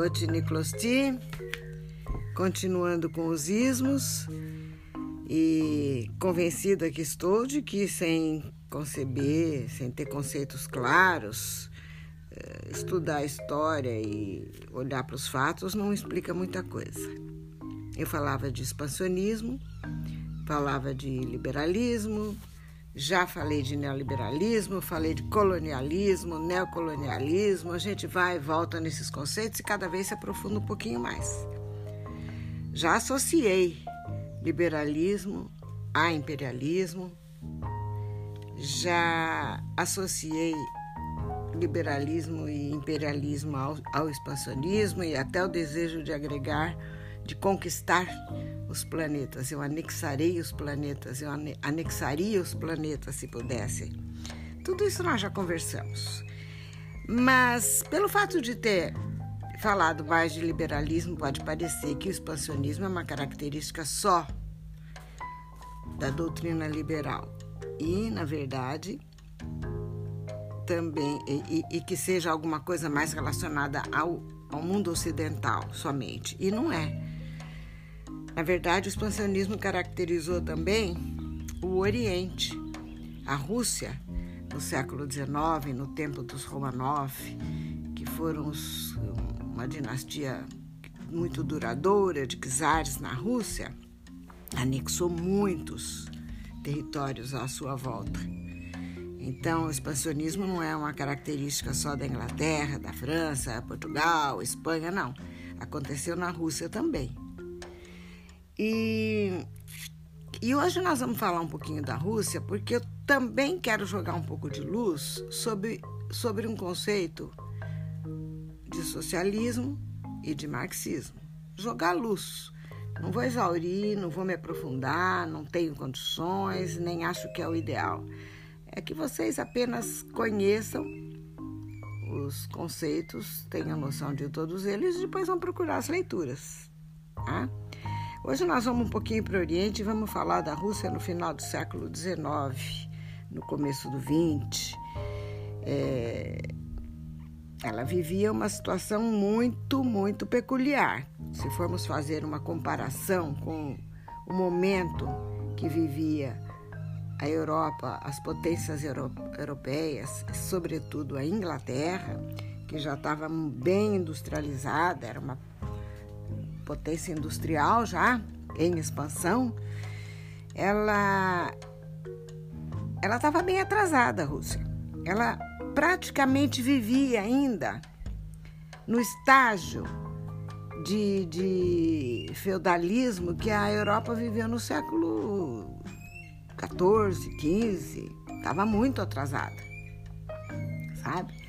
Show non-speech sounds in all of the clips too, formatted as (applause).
Cote Niclosti, continuando com os ismos e convencida que estou de que sem conceber, sem ter conceitos claros, eh, estudar a história e olhar para os fatos não explica muita coisa. Eu falava de expansionismo, falava de liberalismo, já falei de neoliberalismo, falei de colonialismo, neocolonialismo. A gente vai e volta nesses conceitos e cada vez se aprofunda um pouquinho mais. Já associei liberalismo a imperialismo, já associei liberalismo e imperialismo ao, ao expansionismo e até o desejo de agregar, de conquistar os planetas, eu anexarei os planetas, eu anexaria os planetas se pudesse. Tudo isso nós já conversamos. Mas pelo fato de ter falado mais de liberalismo, pode parecer que o expansionismo é uma característica só da doutrina liberal. E, na verdade, também, e, e que seja alguma coisa mais relacionada ao, ao mundo ocidental somente. E não é. Na verdade, o expansionismo caracterizou também o Oriente, a Rússia, no século XIX, no tempo dos Romanov, que foram os, uma dinastia muito duradoura de czares na Rússia, anexou muitos territórios à sua volta. Então, o expansionismo não é uma característica só da Inglaterra, da França, Portugal, Espanha, não. Aconteceu na Rússia também. E, e hoje nós vamos falar um pouquinho da Rússia, porque eu também quero jogar um pouco de luz sobre, sobre um conceito de socialismo e de marxismo. Jogar luz. Não vou exaurir, não vou me aprofundar, não tenho condições, nem acho que é o ideal. É que vocês apenas conheçam os conceitos, tenham noção de todos eles e depois vão procurar as leituras. Tá? Hoje nós vamos um pouquinho para o Oriente e vamos falar da Rússia no final do século XIX, no começo do XX. É, ela vivia uma situação muito, muito peculiar. Se formos fazer uma comparação com o momento que vivia a Europa, as potências europeias, sobretudo a Inglaterra, que já estava bem industrializada, era uma potência industrial já em expansão, ela ela estava bem atrasada, a Rússia. Ela praticamente vivia ainda no estágio de, de feudalismo que a Europa viveu no século XIV, XV. Estava muito atrasada, sabe?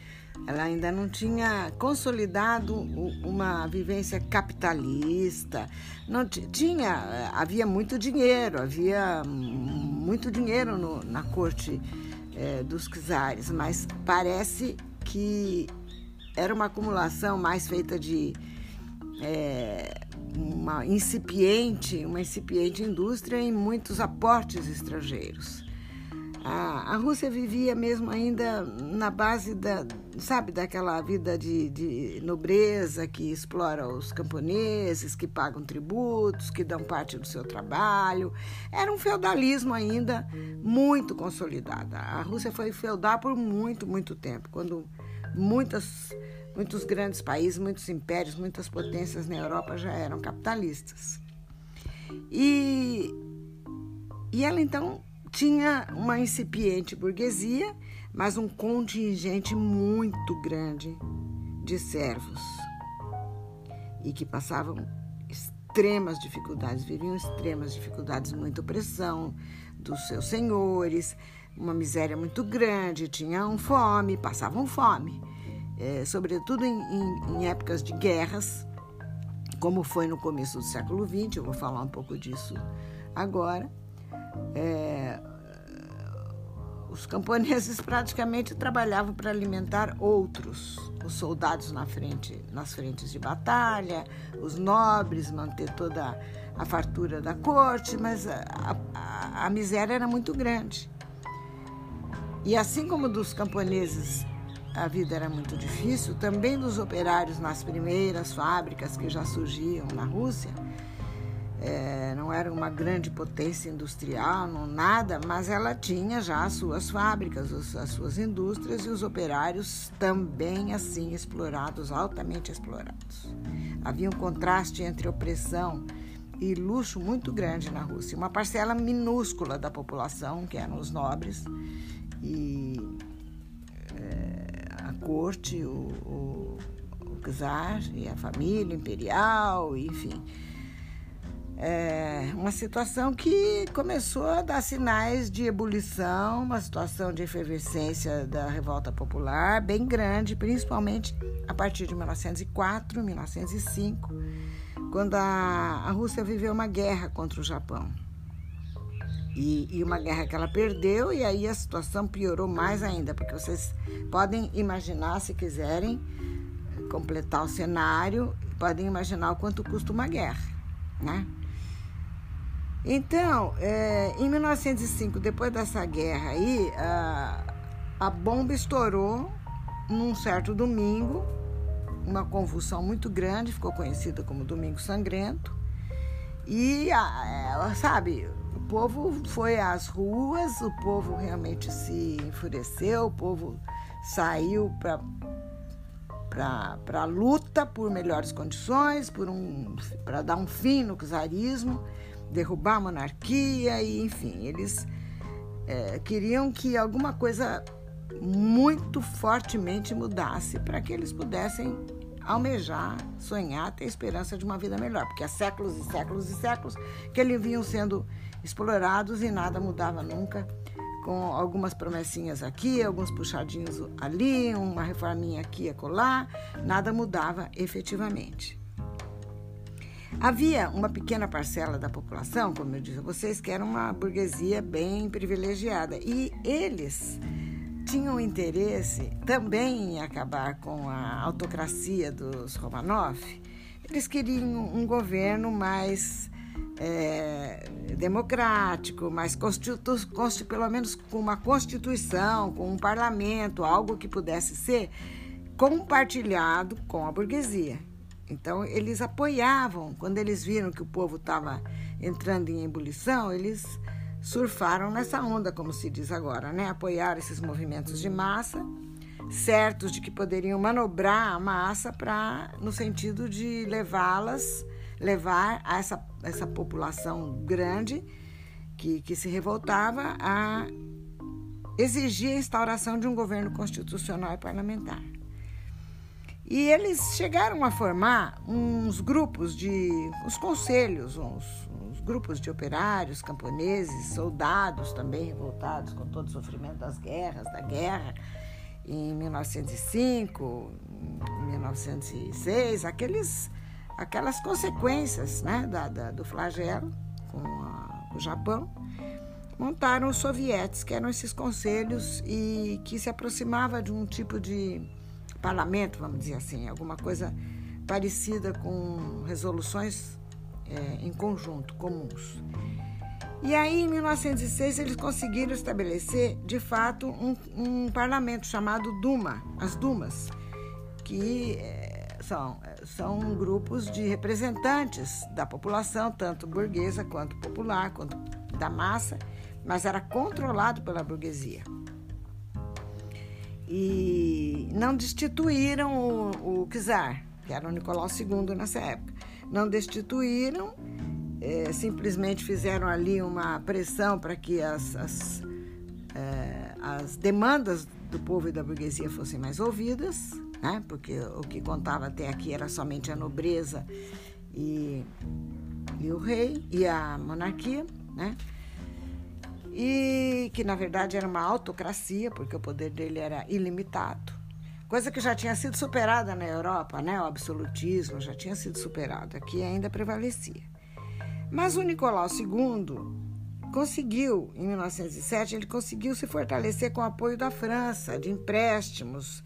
Ela ainda não tinha consolidado uma vivência capitalista. Não tinha, havia muito dinheiro, havia muito dinheiro no, na corte é, dos czares, mas parece que era uma acumulação mais feita de é, uma incipiente, uma incipiente indústria e muitos aportes estrangeiros. A, a Rússia vivia mesmo ainda na base da, sabe, daquela vida de, de nobreza que explora os camponeses, que pagam tributos, que dão parte do seu trabalho. Era um feudalismo ainda muito consolidado. A Rússia foi feudal por muito, muito tempo, quando muitas, muitos grandes países, muitos impérios, muitas potências na Europa já eram capitalistas. E, e ela então tinha uma incipiente burguesia, mas um contingente muito grande de servos e que passavam extremas dificuldades, viviam extremas dificuldades, muita opressão dos seus senhores, uma miséria muito grande, tinham fome, passavam fome, é, sobretudo em, em, em épocas de guerras, como foi no começo do século XX, eu vou falar um pouco disso agora. É, os camponeses (laughs) praticamente trabalhavam para alimentar outros, os soldados na frente, nas frentes de batalha, os nobres, manter toda a fartura da corte, mas a, a, a miséria era muito grande. E assim como dos camponeses a vida era muito difícil, também dos operários nas primeiras fábricas que já surgiam na Rússia. É, não era uma grande potência industrial, não nada, mas ela tinha já as suas fábricas, as suas indústrias e os operários também assim explorados, altamente explorados. Havia um contraste entre opressão e luxo muito grande na Rússia. Uma parcela minúscula da população, que eram os nobres, e é, a corte, o, o, o czar e a família imperial, enfim. É uma situação que começou a dar sinais de ebulição, uma situação de efervescência da revolta popular bem grande, principalmente a partir de 1904, 1905, quando a, a Rússia viveu uma guerra contra o Japão. E, e, uma guerra que ela perdeu, e aí a situação piorou mais ainda, porque vocês podem imaginar, se quiserem completar o cenário, podem imaginar o quanto custa uma guerra, né? Então, é, em 1905, depois dessa guerra aí, a, a bomba estourou num certo domingo, uma convulsão muito grande, ficou conhecida como Domingo Sangrento. E, a, sabe, povo foi às ruas, o povo realmente se enfureceu, o povo saiu para a luta por melhores condições, por um, para dar um fim no czarismo, derrubar a monarquia, e enfim, eles é, queriam que alguma coisa muito fortemente mudasse para que eles pudessem almejar, sonhar, ter esperança de uma vida melhor, porque há séculos e séculos e séculos que eles vinham sendo explorados e nada mudava nunca, com algumas promessinhas aqui, alguns puxadinhos ali, uma reforminha aqui e acolá, nada mudava efetivamente. Havia uma pequena parcela da população, como eu disse a vocês, que era uma burguesia bem privilegiada e eles tinham interesse também em acabar com a autocracia dos Romanov. Eles queriam um governo mais é, democrático, mas constitu, constitu, pelo menos com uma constituição, com um parlamento, algo que pudesse ser compartilhado com a burguesia. Então, eles apoiavam, quando eles viram que o povo estava entrando em ebulição, eles surfaram nessa onda, como se diz agora, né? Apoiaram esses movimentos de massa, certos de que poderiam manobrar a massa para no sentido de levá-las levar a essa, essa população grande que, que se revoltava a exigir a instauração de um governo constitucional e parlamentar. E eles chegaram a formar uns grupos de. os conselhos, uns, uns, grupos de operários, camponeses, soldados também revoltados com todo o sofrimento das guerras, da guerra, em 1905, em 1906, aqueles aquelas consequências né, da, da, do flagelo com a, o Japão, montaram os sovietes, que eram esses conselhos e que se aproximava de um tipo de parlamento, vamos dizer assim, alguma coisa parecida com resoluções é, em conjunto, comuns. E aí, em 1906, eles conseguiram estabelecer, de fato, um, um parlamento chamado Duma, as Dumas, que é, são, são grupos de representantes da população, tanto burguesa quanto popular, quanto da massa, mas era controlado pela burguesia. E não destituíram o, czar, que era o Nicolau II nessa época. Não destituíram, é, simplesmente fizeram ali uma pressão para que as, as, é, as demandas do povo e da burguesia fossem mais ouvidas, né? porque o que contava até aqui era somente a nobreza e, e o rei e a monarquia, né? E que na verdade era uma autocracia, porque o poder dele era ilimitado. Coisa que já tinha sido superada na Europa, né? o absolutismo já tinha sido superado, aqui ainda prevalecia. Mas o Nicolau II conseguiu, em 1907, ele conseguiu se fortalecer com o apoio da França, de empréstimos,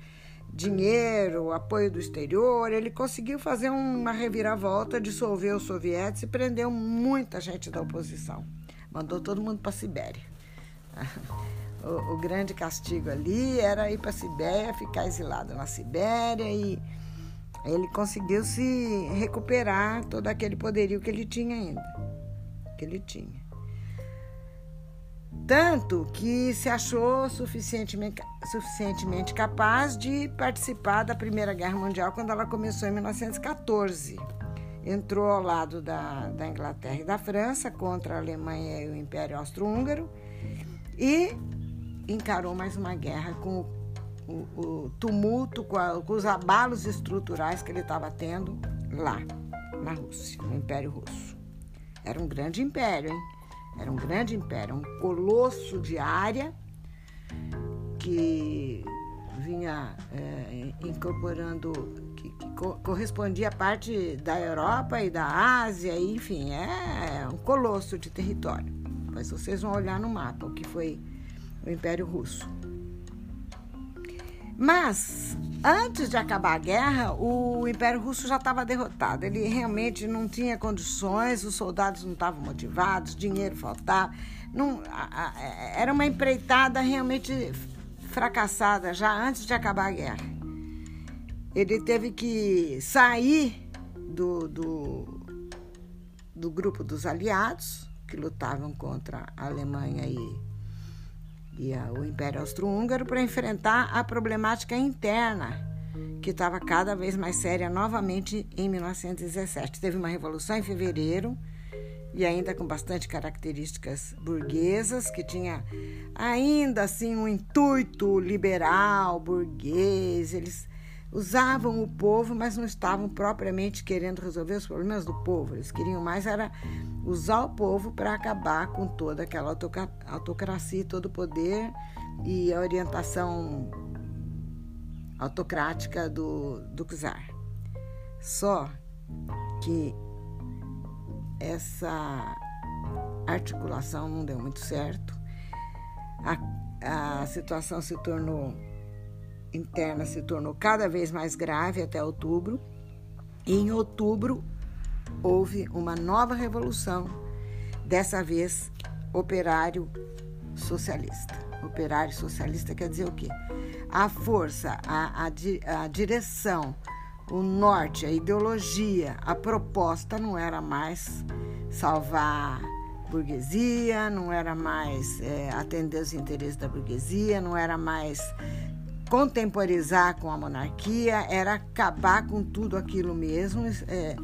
dinheiro, apoio do exterior, ele conseguiu fazer uma reviravolta, dissolver os sovietes e prendeu muita gente da oposição. Mandou todo mundo para a Sibéria. (laughs) o, o grande castigo ali era ir para a Sibéria, ficar exilado na Sibéria e ele conseguiu se recuperar todo aquele poderio que ele tinha ainda, que ele tinha. Tanto que se achou suficientemente, suficientemente capaz de participar da Primeira Guerra Mundial quando ela começou em 1914. Entrou ao lado da, da Inglaterra e da França contra a Alemanha e o Império Austro-Húngaro e encarou mais uma guerra com o, o tumulto, com, a, com os abalos estruturais que ele estava tendo lá, na Rússia, no Império Russo. Era um grande império, hein? Era um grande império, um colosso de área que vinha é, incorporando, co correspondia a parte da Europa e da Ásia, enfim, é um colosso de território. Mas vocês vão olhar no mapa o que foi o Império Russo. Mas, antes de acabar a guerra, o Império Russo já estava derrotado. Ele realmente não tinha condições, os soldados não estavam motivados, dinheiro faltava. Não, a, a, era uma empreitada realmente fracassada já antes de acabar a guerra. Ele teve que sair do, do, do grupo dos aliados, que lutavam contra a Alemanha e e o Império Austro-Húngaro para enfrentar a problemática interna, que estava cada vez mais séria novamente em 1917. Teve uma revolução em fevereiro e ainda com bastante características burguesas, que tinha ainda assim um intuito liberal, burguês. Eles usavam o povo, mas não estavam propriamente querendo resolver os problemas do povo. Eles queriam mais era usar o povo para acabar com toda aquela autocracia, todo o poder e a orientação autocrática do, do czar. Só que essa articulação não deu muito certo. A, a situação se tornou interna se tornou cada vez mais grave até outubro. E em outubro houve uma nova revolução, dessa vez operário socialista. Operário socialista quer dizer o quê? A força, a, a, a direção, o norte, a ideologia, a proposta não era mais salvar burguesia, não era mais é, atender os interesses da burguesia, não era mais contemporizar com a monarquia, era acabar com tudo aquilo mesmo. É,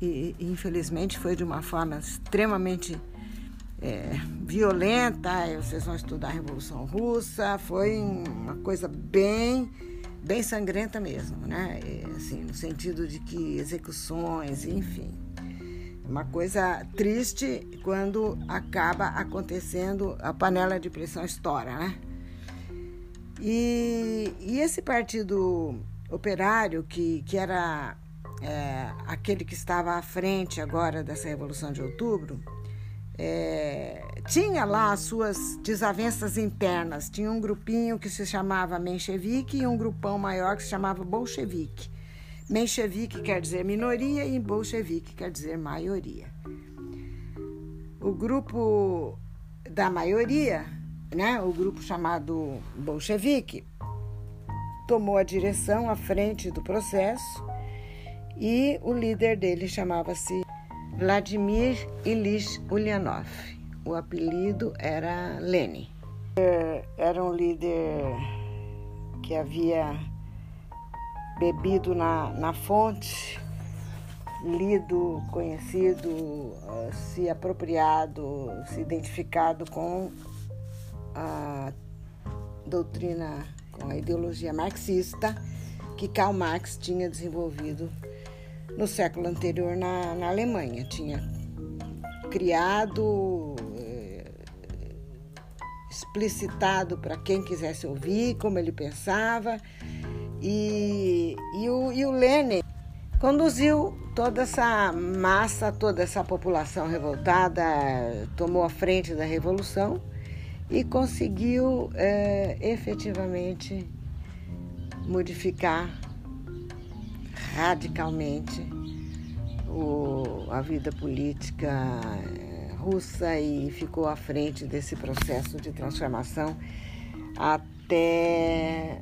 e, e, infelizmente foi de uma forma extremamente é, violenta. Vocês vão estudar a Revolução Russa, foi uma coisa bem bem sangrenta mesmo, né? Assim, no sentido de que execuções, enfim. Uma coisa triste quando acaba acontecendo a panela de pressão estoura, né? E, e esse partido operário, que, que era é, aquele que estava à frente agora dessa Revolução de Outubro, é, tinha lá as suas desavenças internas. Tinha um grupinho que se chamava Menchevique e um grupão maior que se chamava Bolchevique. Menchevique quer dizer minoria e Bolchevique quer dizer maioria. O grupo da maioria né, o grupo chamado bolchevique, tomou a direção à frente do processo e o líder dele chamava-se Vladimir Ilyich Ulyanov. O apelido era Lenin. Era um líder que havia bebido na, na fonte, lido, conhecido, se apropriado, se identificado com a doutrina, com a ideologia marxista que Karl Marx tinha desenvolvido no século anterior na, na Alemanha. Tinha criado, eh, explicitado para quem quisesse ouvir como ele pensava. E, e, o, e o Lenin conduziu toda essa massa, toda essa população revoltada, tomou a frente da revolução e conseguiu é, efetivamente modificar radicalmente o, a vida política é, russa e ficou à frente desse processo de transformação até,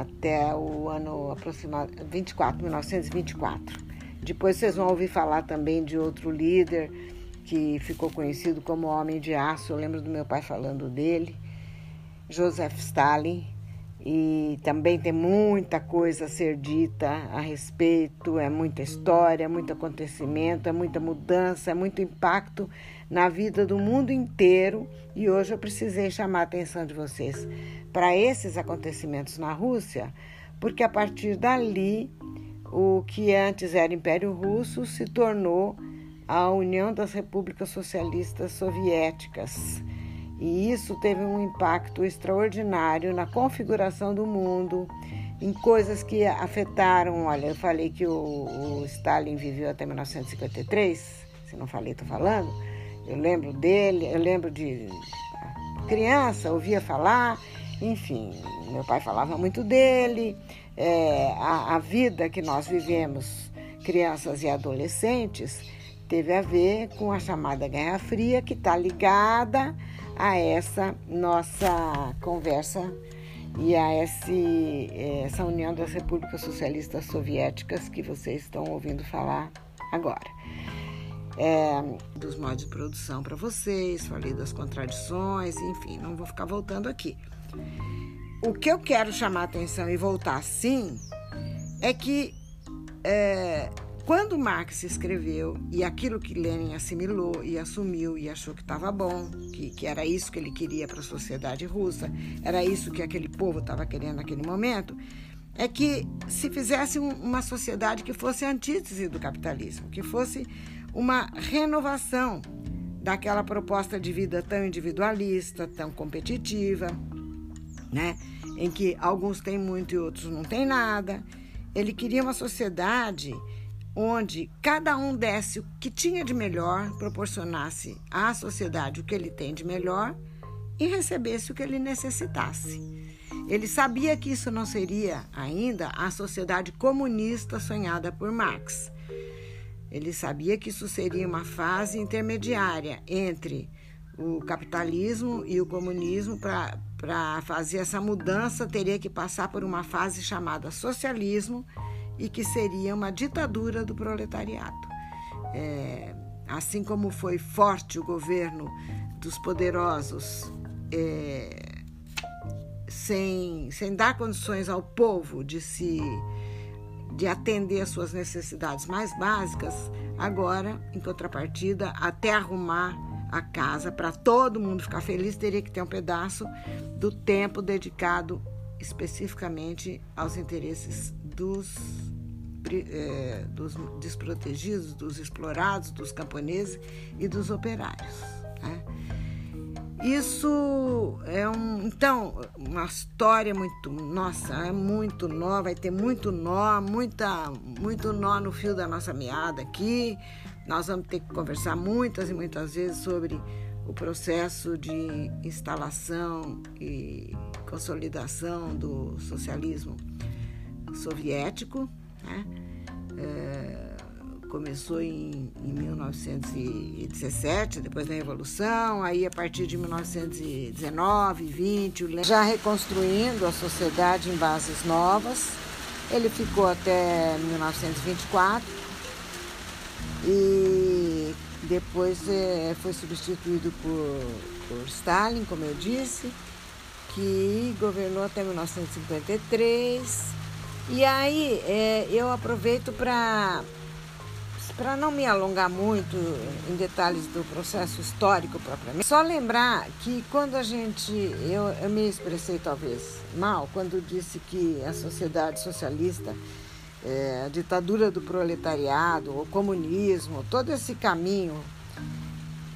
até o ano aproximado 24, 1924. Depois vocês vão ouvir falar também de outro líder que ficou conhecido como Homem de Aço. Eu lembro do meu pai falando dele, Joseph Stalin. E também tem muita coisa a ser dita a respeito, é muita história, é muito acontecimento, é muita mudança, é muito impacto na vida do mundo inteiro. E hoje eu precisei chamar a atenção de vocês para esses acontecimentos na Rússia, porque a partir dali, o que antes era Império Russo se tornou a União das Repúblicas Socialistas Soviéticas. E isso teve um impacto extraordinário na configuração do mundo, em coisas que afetaram. Olha, eu falei que o, o Stalin viveu até 1953, se não falei, estou falando. Eu lembro dele, eu lembro de criança, ouvia falar, enfim, meu pai falava muito dele. É, a, a vida que nós vivemos, crianças e adolescentes, teve a ver com a chamada Guerra Fria, que está ligada a essa nossa conversa e a esse, essa união das repúblicas socialistas soviéticas que vocês estão ouvindo falar agora. É, dos modos de produção para vocês, falei das contradições, enfim, não vou ficar voltando aqui. O que eu quero chamar atenção e voltar sim é que é, quando Marx escreveu, e aquilo que Lenin assimilou e assumiu e achou que estava bom, que, que era isso que ele queria para a sociedade russa, era isso que aquele povo estava querendo naquele momento, é que se fizesse um, uma sociedade que fosse antítese do capitalismo, que fosse uma renovação daquela proposta de vida tão individualista, tão competitiva, né? em que alguns têm muito e outros não têm nada. Ele queria uma sociedade onde cada um desse o que tinha de melhor, proporcionasse à sociedade o que ele tem de melhor e recebesse o que ele necessitasse. Ele sabia que isso não seria ainda a sociedade comunista sonhada por Marx. Ele sabia que isso seria uma fase intermediária entre o capitalismo e o comunismo. Para fazer essa mudança, teria que passar por uma fase chamada socialismo e que seria uma ditadura do proletariado. É, assim como foi forte o governo dos poderosos, é, sem, sem dar condições ao povo de se de atender às suas necessidades mais básicas, agora, em contrapartida, até arrumar a casa para todo mundo ficar feliz, teria que ter um pedaço do tempo dedicado especificamente aos interesses dos, é, dos desprotegidos, dos explorados, dos camponeses e dos operários. Né? Isso é um, então, uma história muito, nossa, é muito nova, vai ter muito nó, muita, muito nó no fio da nossa meada aqui. Nós vamos ter que conversar muitas e muitas vezes sobre o processo de instalação e consolidação do socialismo soviético, né? É, começou em, em 1917, depois da Revolução, aí a partir de 1919, 20, já reconstruindo a sociedade em bases novas. Ele ficou até 1924 e depois é, foi substituído por, por Stalin, como eu disse, que governou até 1953 e aí é, eu aproveito para para não me alongar muito em detalhes do processo histórico propriamente, só lembrar que quando a gente, eu, eu me expressei talvez mal, quando disse que a sociedade socialista, é, a ditadura do proletariado, o comunismo, todo esse caminho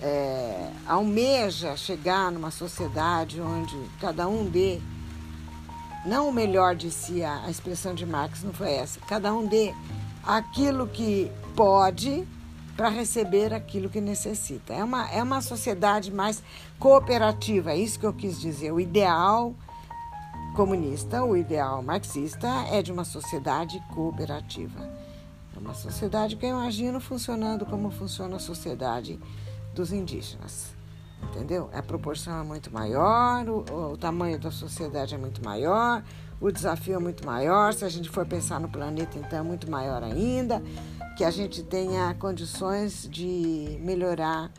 é, almeja chegar numa sociedade onde cada um dê não o melhor de si, a, a expressão de Marx não foi essa. Cada um dê aquilo que pode para receber aquilo que necessita. É uma, é uma sociedade mais cooperativa, é isso que eu quis dizer. O ideal comunista, o ideal marxista é de uma sociedade cooperativa. É uma sociedade que eu imagino funcionando como funciona a sociedade dos indígenas. Entendeu? A proporção é muito maior, o, o tamanho da sociedade é muito maior, o desafio é muito maior. Se a gente for pensar no planeta, então é muito maior ainda. Que a gente tenha condições de melhorar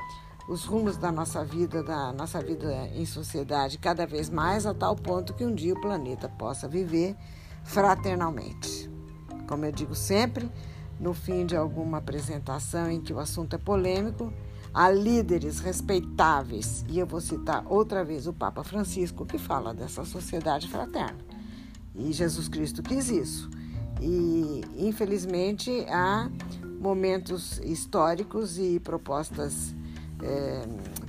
os rumos da nossa vida, da nossa vida em sociedade cada vez mais, a tal ponto que um dia o planeta possa viver fraternalmente. Como eu digo sempre, no fim de alguma apresentação em que o assunto é polêmico, há líderes respeitáveis, e eu vou citar outra vez o Papa Francisco, que fala dessa sociedade fraterna. E Jesus Cristo quis isso. E, infelizmente, há momentos históricos e propostas, é,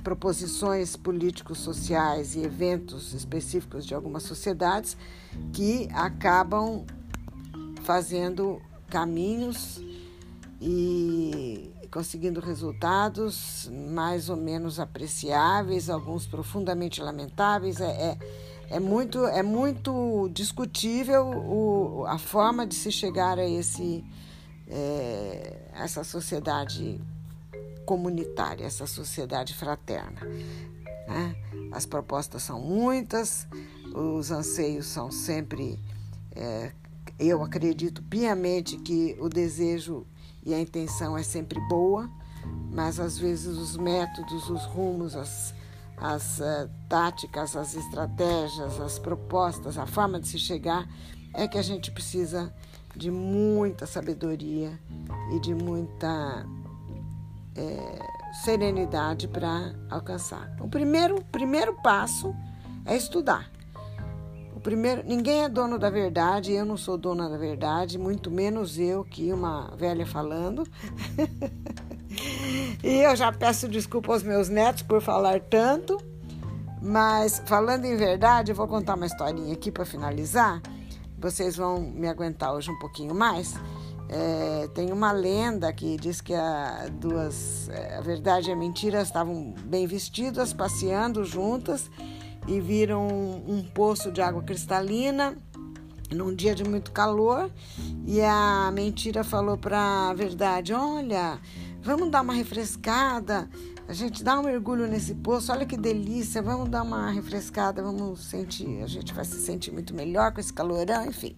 proposições políticos, sociais e eventos específicos de algumas sociedades que acabam fazendo caminhos e conseguindo resultados mais ou menos apreciáveis, alguns profundamente lamentáveis. É, é, é muito, é muito discutível o, a forma de se chegar a esse, é, essa sociedade comunitária, essa sociedade fraterna. Né? As propostas são muitas, os anseios são sempre. É, eu acredito piamente que o desejo e a intenção é sempre boa, mas às vezes os métodos, os rumos, as, as uh, táticas, as estratégias, as propostas, a forma de se chegar é que a gente precisa de muita sabedoria e de muita é, serenidade para alcançar. O primeiro, primeiro passo é estudar primeiro, ninguém é dono da verdade, eu não sou dona da verdade, muito menos eu que uma velha falando. (laughs) e eu já peço desculpa aos meus netos por falar tanto, mas falando em verdade, eu vou contar uma historinha aqui para finalizar. Vocês vão me aguentar hoje um pouquinho mais. É, tem uma lenda que diz que a duas, é, a verdade e a mentira estavam bem vestidas, passeando juntas e viram um poço de água cristalina num dia de muito calor. E a mentira falou para a verdade: Olha, vamos dar uma refrescada, a gente dá um mergulho nesse poço, olha que delícia, vamos dar uma refrescada, vamos sentir, a gente vai se sentir muito melhor com esse calorão, enfim.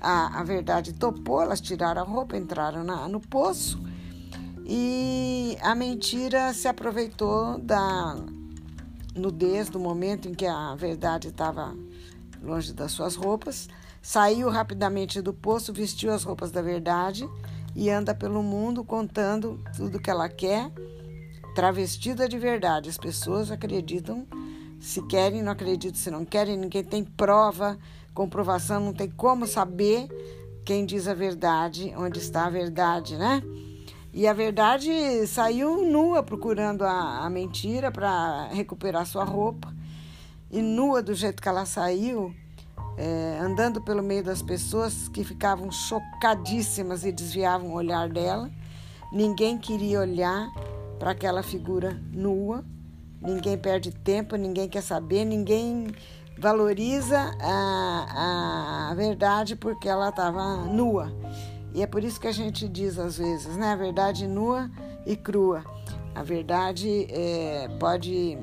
A, a verdade topou, elas tiraram a roupa, entraram na, no poço. E a mentira se aproveitou da nudez do momento em que a verdade estava longe das suas roupas, saiu rapidamente do poço, vestiu as roupas da verdade e anda pelo mundo contando tudo que ela quer, travestida de verdade. As pessoas acreditam, se querem, não acreditam, se não querem, ninguém tem prova, comprovação, não tem como saber quem diz a verdade, onde está a verdade, né? E a verdade saiu nua procurando a, a mentira para recuperar sua roupa. E nua do jeito que ela saiu, é, andando pelo meio das pessoas que ficavam chocadíssimas e desviavam o olhar dela. Ninguém queria olhar para aquela figura nua. Ninguém perde tempo, ninguém quer saber, ninguém valoriza a, a verdade porque ela estava nua. E é por isso que a gente diz às vezes, né? A verdade nua e crua. A verdade é, pode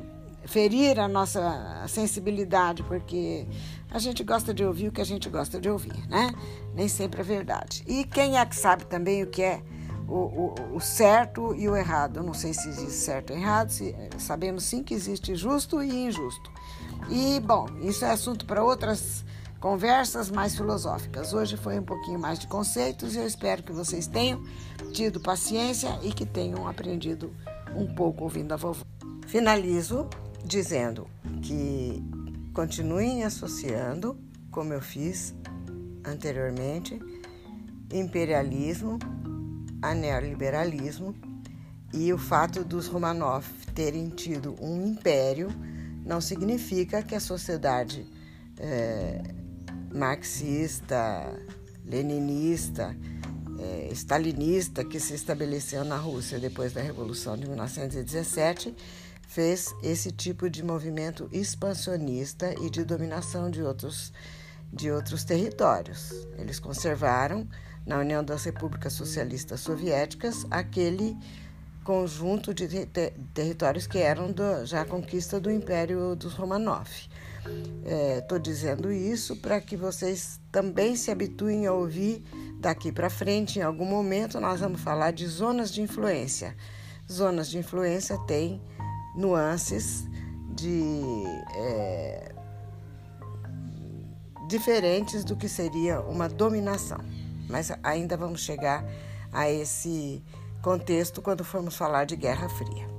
ferir a nossa sensibilidade, porque a gente gosta de ouvir o que a gente gosta de ouvir, né? Nem sempre é verdade. E quem é que sabe também o que é o, o, o certo e o errado? Eu não sei se existe certo ou errado, se, sabemos sim que existe justo e injusto. E, bom, isso é assunto para outras conversas mais filosóficas. Hoje foi um pouquinho mais de conceitos e eu espero que vocês tenham tido paciência e que tenham aprendido um pouco ouvindo a vovó. Finalizo dizendo que continuem associando, como eu fiz anteriormente, imperialismo a neoliberalismo e o fato dos Romanov terem tido um império não significa que a sociedade é, marxista, leninista, é, stalinista que se estabeleceu na Rússia depois da Revolução de 1917 fez esse tipo de movimento expansionista e de dominação de outros, de outros territórios. Eles conservaram, na União das Repúblicas Socialistas Soviéticas, aquele conjunto de ter territórios que eram do, já conquista do Império dos Romanov. Estou é, dizendo isso para que vocês também se habituem a ouvir daqui para frente. Em algum momento, nós vamos falar de zonas de influência. Zonas de influência têm nuances de é, diferentes do que seria uma dominação. Mas ainda vamos chegar a esse contexto quando formos falar de Guerra Fria.